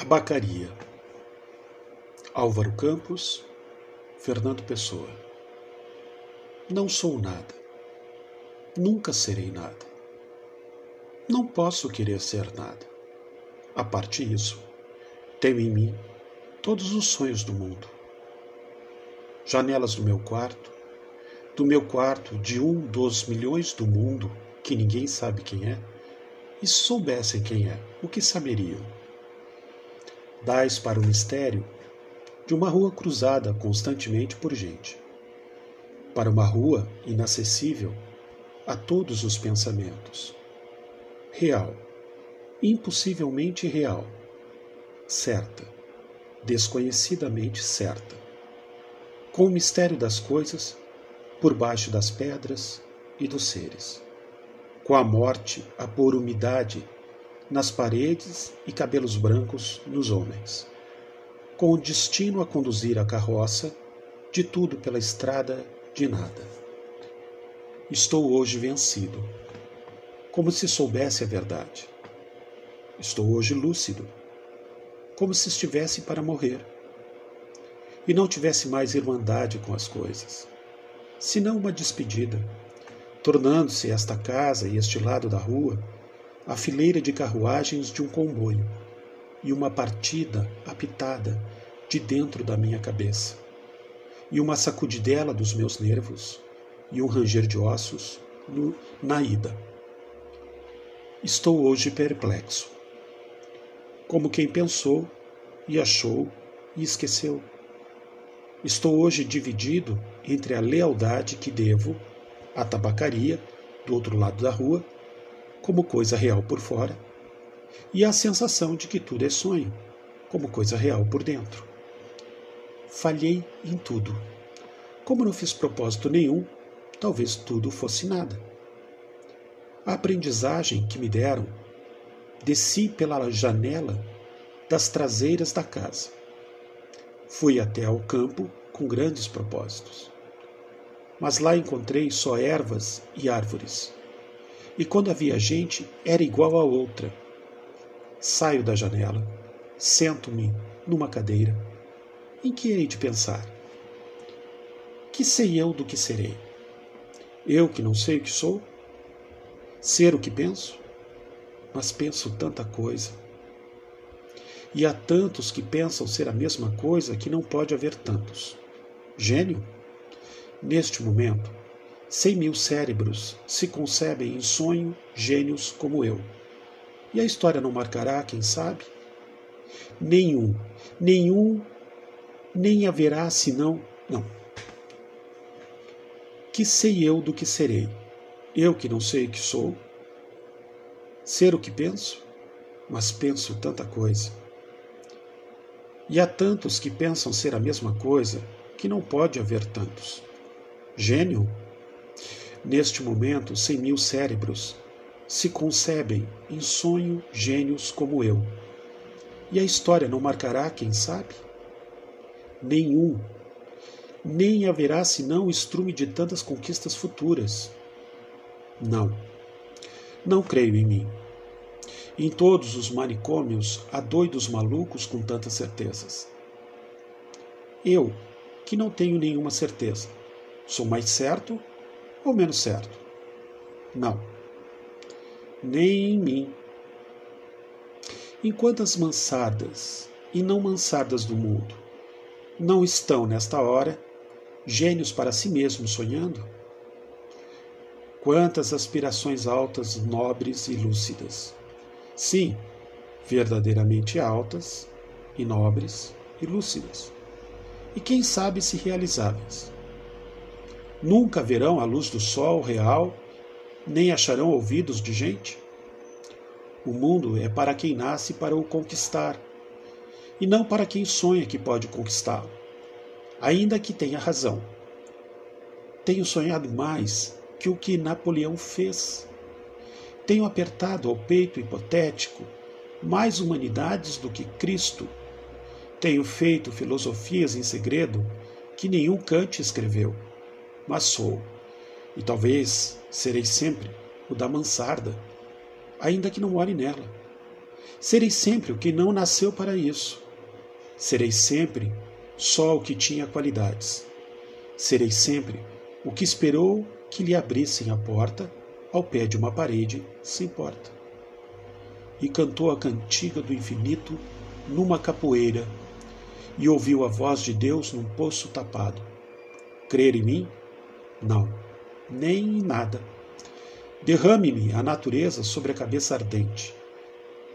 Tabacaria. Álvaro Campos, Fernando Pessoa. Não sou nada. Nunca serei nada. Não posso querer ser nada. A parte disso, tenho em mim todos os sonhos do mundo. Janelas do meu quarto, do meu quarto de um dos milhões do mundo que ninguém sabe quem é, e se soubessem quem é, o que saberiam? Dais para o mistério de uma rua cruzada constantemente por gente, para uma rua inacessível a todos os pensamentos. Real, impossivelmente real, certa, desconhecidamente certa, com o mistério das coisas por baixo das pedras e dos seres, com a morte a pôr umidade nas paredes e cabelos brancos nos homens, com o destino a conduzir a carroça de tudo pela estrada de nada. Estou hoje vencido, como se soubesse a verdade. Estou hoje lúcido, como se estivesse para morrer, e não tivesse mais irmandade com as coisas, senão uma despedida, tornando-se esta casa e este lado da rua a fileira de carruagens de um comboio e uma partida apitada de dentro da minha cabeça, e uma sacudidela dos meus nervos e um ranger de ossos no, na ida. Estou hoje perplexo, como quem pensou e achou e esqueceu. Estou hoje dividido entre a lealdade que devo à tabacaria do outro lado da rua como coisa real por fora, e a sensação de que tudo é sonho, como coisa real por dentro. Falhei em tudo. Como não fiz propósito nenhum, talvez tudo fosse nada. A aprendizagem que me deram, desci pela janela das traseiras da casa. Fui até ao campo com grandes propósitos. Mas lá encontrei só ervas e árvores e quando havia gente, era igual a outra. Saio da janela, sento-me numa cadeira. Em que hei de pensar? Que sei eu do que serei? Eu que não sei o que sou? Ser o que penso? Mas penso tanta coisa. E há tantos que pensam ser a mesma coisa que não pode haver tantos. Gênio? Neste momento, Cem mil cérebros se concebem em sonho gênios como eu. E a história não marcará, quem sabe? Nenhum, nenhum, nem haverá senão. Não. Que sei eu do que serei? Eu que não sei o que sou? Ser o que penso? Mas penso tanta coisa. E há tantos que pensam ser a mesma coisa que não pode haver tantos. Gênio? Neste momento, cem mil cérebros se concebem em sonho gênios como eu. E a história não marcará, quem sabe? Nenhum. Nem haverá senão o estrume de tantas conquistas futuras. Não. Não creio em mim. Em todos os manicômios há doidos malucos com tantas certezas. Eu, que não tenho nenhuma certeza, sou mais certo ou menos certo? Não. Nem em mim. Enquanto as mansardas e não mansardas do mundo não estão, nesta hora, gênios para si mesmos sonhando? Quantas aspirações altas, nobres e lúcidas. Sim, verdadeiramente altas e nobres e lúcidas. E quem sabe se realizáveis. Nunca verão a luz do sol real, nem acharão ouvidos de gente? O mundo é para quem nasce para o conquistar, e não para quem sonha que pode conquistá-lo, ainda que tenha razão. Tenho sonhado mais que o que Napoleão fez. Tenho apertado ao peito hipotético mais humanidades do que Cristo. Tenho feito filosofias em segredo que nenhum Kant escreveu mas sou, e talvez serei sempre o da mansarda, ainda que não more nela. Serei sempre o que não nasceu para isso. Serei sempre só o que tinha qualidades. Serei sempre o que esperou que lhe abrissem a porta ao pé de uma parede sem porta. E cantou a cantiga do infinito numa capoeira e ouviu a voz de Deus num poço tapado. Crer em mim? Não, nem em nada. Derrame-me a natureza sobre a cabeça ardente.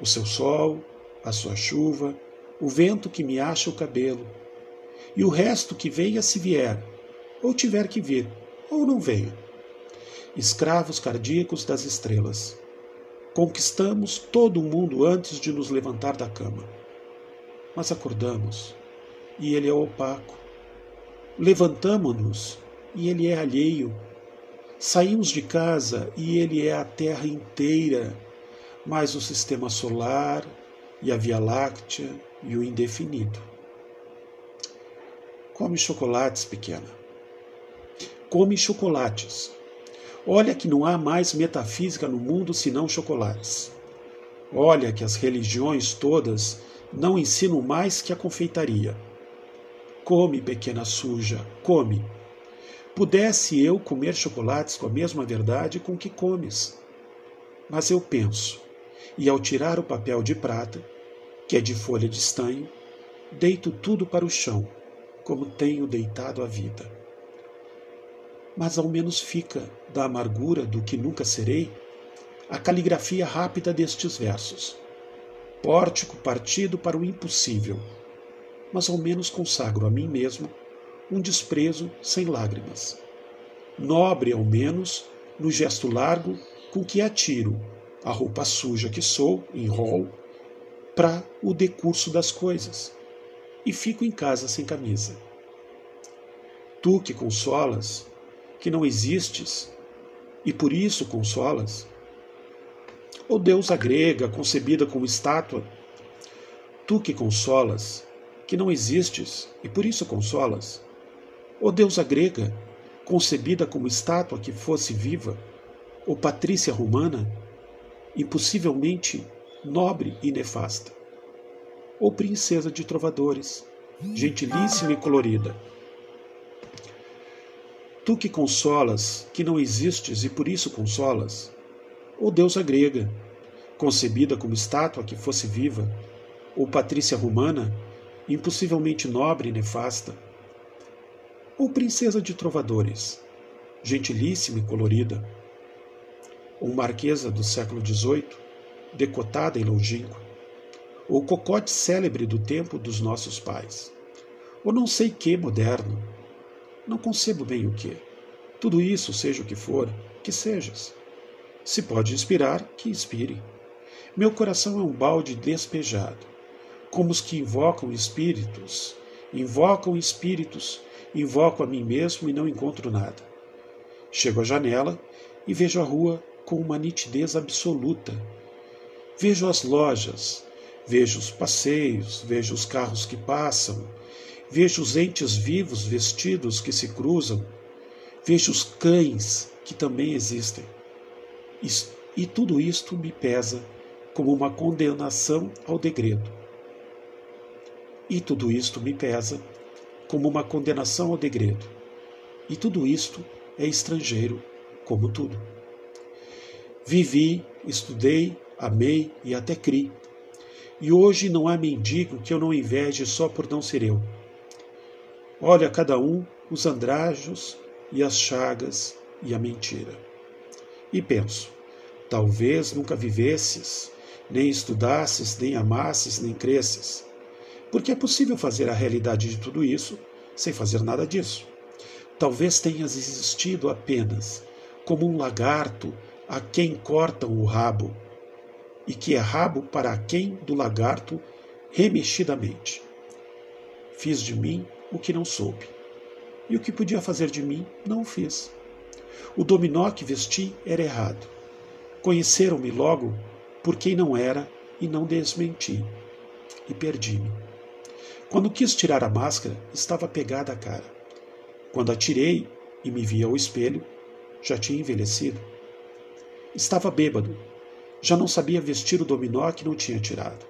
O seu sol, a sua chuva, o vento que me acha o cabelo, e o resto que venha se vier, ou tiver que vir, ou não venha. Escravos cardíacos das estrelas. Conquistamos todo o mundo antes de nos levantar da cama. Mas acordamos, e ele é opaco. Levantamo-nos, e ele é alheio. Saímos de casa, e ele é a terra inteira, mais o sistema solar, e a Via Láctea, e o indefinido. Come chocolates, pequena. Come chocolates. Olha que não há mais metafísica no mundo senão chocolates. Olha que as religiões todas não ensinam mais que a confeitaria. Come, pequena suja, come. Pudesse eu comer chocolates com a mesma verdade com que comes. Mas eu penso, e ao tirar o papel de prata, que é de folha de estanho, deito tudo para o chão, como tenho deitado a vida. Mas ao menos fica, da amargura do que nunca serei, a caligrafia rápida destes versos. Pórtico partido para o impossível, mas ao menos consagro a mim mesmo um desprezo sem lágrimas. Nobre, ao menos, no gesto largo com que atiro a roupa suja que sou, em rol, para o decurso das coisas e fico em casa sem camisa. Tu que consolas, que não existes e por isso consolas, ou deusa grega concebida como estátua, tu que consolas, que não existes e por isso consolas, ou deusa grega concebida como estátua que fosse viva, ou patrícia romana, impossivelmente nobre e nefasta. Ou princesa de trovadores, gentilíssima e colorida. Tu que consolas, que não existes e por isso consolas, ou deusa grega, concebida como estátua que fosse viva, ou patrícia romana, impossivelmente nobre e nefasta, ou princesa de trovadores, gentilíssima e colorida, ou marquesa do século XVIII, decotada e longínqua, ou cocote célebre do tempo dos nossos pais, ou não sei que moderno, não concebo bem o que. Tudo isso, seja o que for, que sejas. Se pode inspirar, que inspire. Meu coração é um balde despejado, como os que invocam espíritos, invocam espíritos, invoco a mim mesmo e não encontro nada. Chego à janela e vejo a rua com uma nitidez absoluta, Vejo as lojas, vejo os passeios, vejo os carros que passam, vejo os entes vivos vestidos que se cruzam, vejo os cães que também existem. E tudo isto me pesa como uma condenação ao degredo. E tudo isto me pesa como uma condenação ao degredo. E tudo isto é estrangeiro, como tudo. Vivi, estudei, amei e até criei. E hoje não há mendigo que eu não inveje só por não ser eu. Olha cada um os andrajos e as chagas e a mentira. E penso, talvez nunca vivesses, nem estudasses, nem amasses, nem cresces. Porque é possível fazer a realidade de tudo isso sem fazer nada disso. Talvez tenhas existido apenas como um lagarto a quem cortam o rabo e que é rabo para quem do lagarto remexidamente. Fiz de mim o que não soube, e o que podia fazer de mim não o fiz. O dominó que vesti era errado. Conheceram-me logo por quem não era e não desmenti, e perdi-me. Quando quis tirar a máscara, estava pegada a cara. Quando a tirei e me vi ao espelho, já tinha envelhecido. Estava bêbado Já não sabia vestir o dominó que não tinha tirado.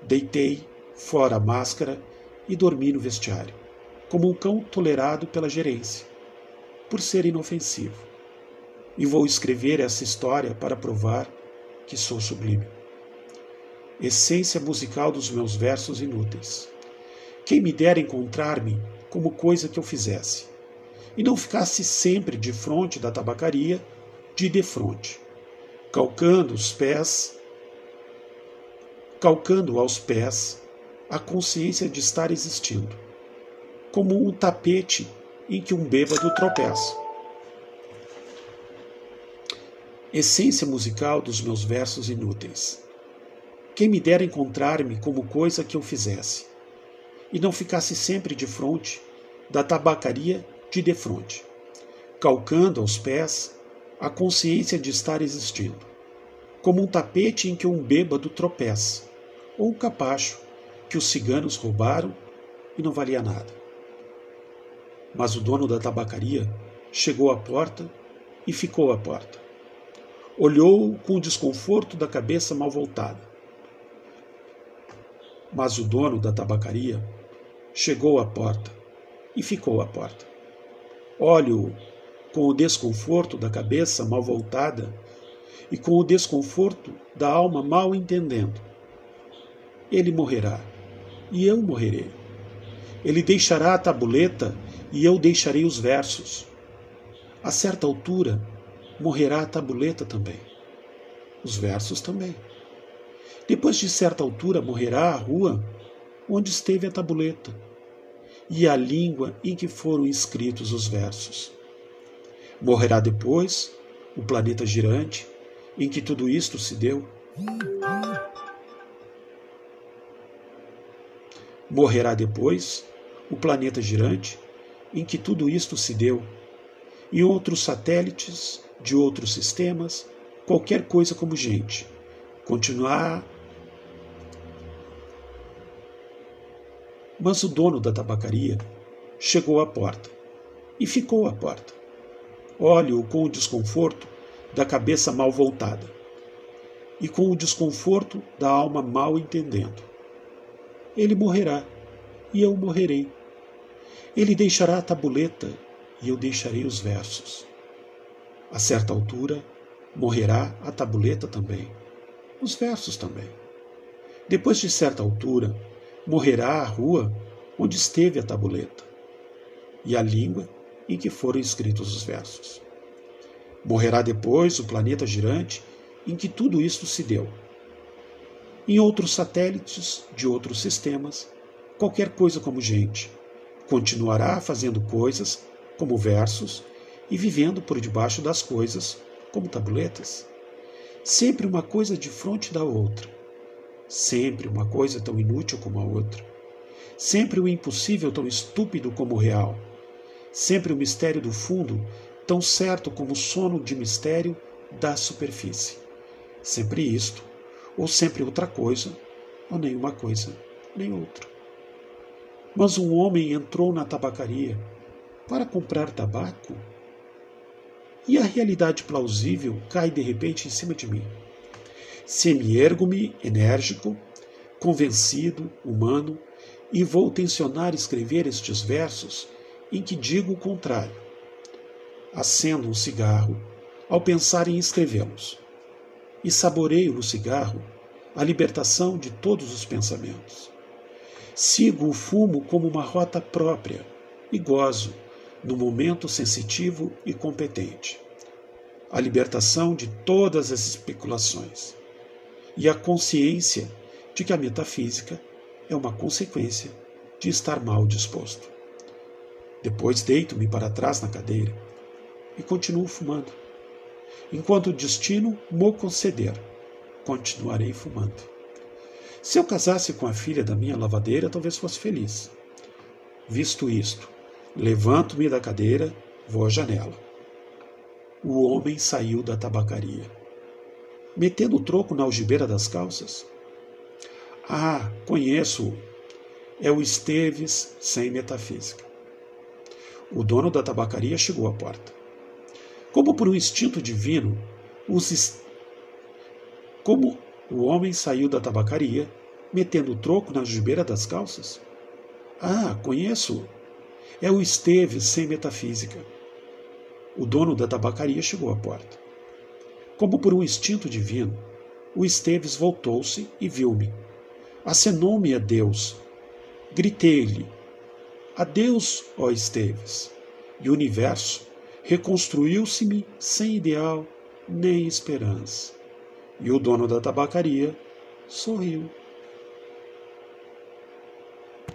Deitei fora a máscara e dormi no vestiário, como um cão tolerado pela gerência, por ser inofensivo. E vou escrever essa história para provar que sou sublime. Essência musical dos meus versos inúteis. Quem me dera encontrar-me como coisa que eu fizesse, e não ficasse sempre de frente da tabacaria, de defronte, calcando os pés, calcando aos pés a consciência de estar existindo, como um tapete em que um bêbado tropeça. Essência musical dos meus versos inúteis. Quem me dera encontrar-me como coisa que eu fizesse, e não ficasse sempre de frente da tabacaria de defronte, calcando aos pés a consciência de estar existindo, como um tapete em que um bêbado tropeça, ou um capacho que os ciganos roubaram e não valia nada. Mas o dono da tabacaria chegou à porta e ficou à porta. Olhou com desconforto da cabeça mal voltada. Mas o dono da tabacaria chegou à porta e ficou à porta. Olho com o desconforto da cabeça mal voltada e com o desconforto da alma mal entendendo. Ele morrerá e eu morrerei. Ele deixará a tabuleta e eu deixarei os versos. A certa altura, morrerá a tabuleta também. Os versos também. Depois de certa altura, morrerá a rua onde esteve a tabuleta e a língua em que foram escritos os versos. Morrerá depois o planeta girante em que tudo isto se deu Morrerá depois o planeta girante em que tudo isto se deu, e outros satélites de outros sistemas, qualquer coisa como gente. Continuar. Mas o dono da tabacaria chegou à porta e ficou à porta. Olho-o com o desconforto da cabeça mal voltada e com o desconforto da alma mal entendendo ele morrerá, e eu morrerei. Ele deixará a tabuleta, e eu deixarei os versos. A certa altura, morrerá a tabuleta também, os versos também. Depois de certa altura, morrerá a rua onde esteve a tabuleta, e a língua em que foram escritos os versos. Morrerá depois o planeta girante em que tudo isto se deu em outros satélites de outros sistemas, qualquer coisa como gente. Continuará fazendo coisas como versos e vivendo por debaixo das coisas como tabuletas. Sempre uma coisa de frente da outra. Sempre uma coisa tão inútil como a outra. Sempre o impossível tão estúpido como o real. Sempre o mistério do fundo tão certo como o sono de mistério da superfície. Sempre isto ou sempre outra coisa, ou nenhuma coisa, nem outra. Mas um homem entrou na tabacaria para comprar tabaco e a realidade plausível cai de repente em cima de mim. Semi-ergo-me enérgico, convencido, humano, e vou tensionar escrever estes versos em que digo o contrário. Acendo um cigarro ao pensar em escrevê-los e saboreio no cigarro a libertação de todos os pensamentos. Sigo o fumo como uma rota própria e gozo no momento sensitivo e competente. A libertação de todas as especulações e a consciência de que a metafísica é uma consequência de estar mal disposto. Depois deito-me para trás na cadeira e continuo fumando enquanto o destino mo conceder, continuarei fumando. Se eu casasse com a filha da minha lavadeira, talvez fosse feliz. Visto isto, levanto-me da cadeira, vou à janela. O homem saiu da tabacaria, metendo o troco na algibeira das calças. Ah, conheço-o. É o Esteves sem metafísica. O dono da tabacaria chegou à porta. Como por um instinto divino, os Como o homem saiu da tabacaria, metendo o troco na jubeira das calças? Ah, conheço. É o Esteves sem metafísica. O dono da tabacaria chegou à porta. Como por um instinto divino, o Esteves voltou-se e viu-me. Acenou-me a Deus. Gritei-lhe: Adeus, ó Esteves! E o universo reconstruiu-se-me sem ideal nem esperança. E o dono da tabacaria sorriu.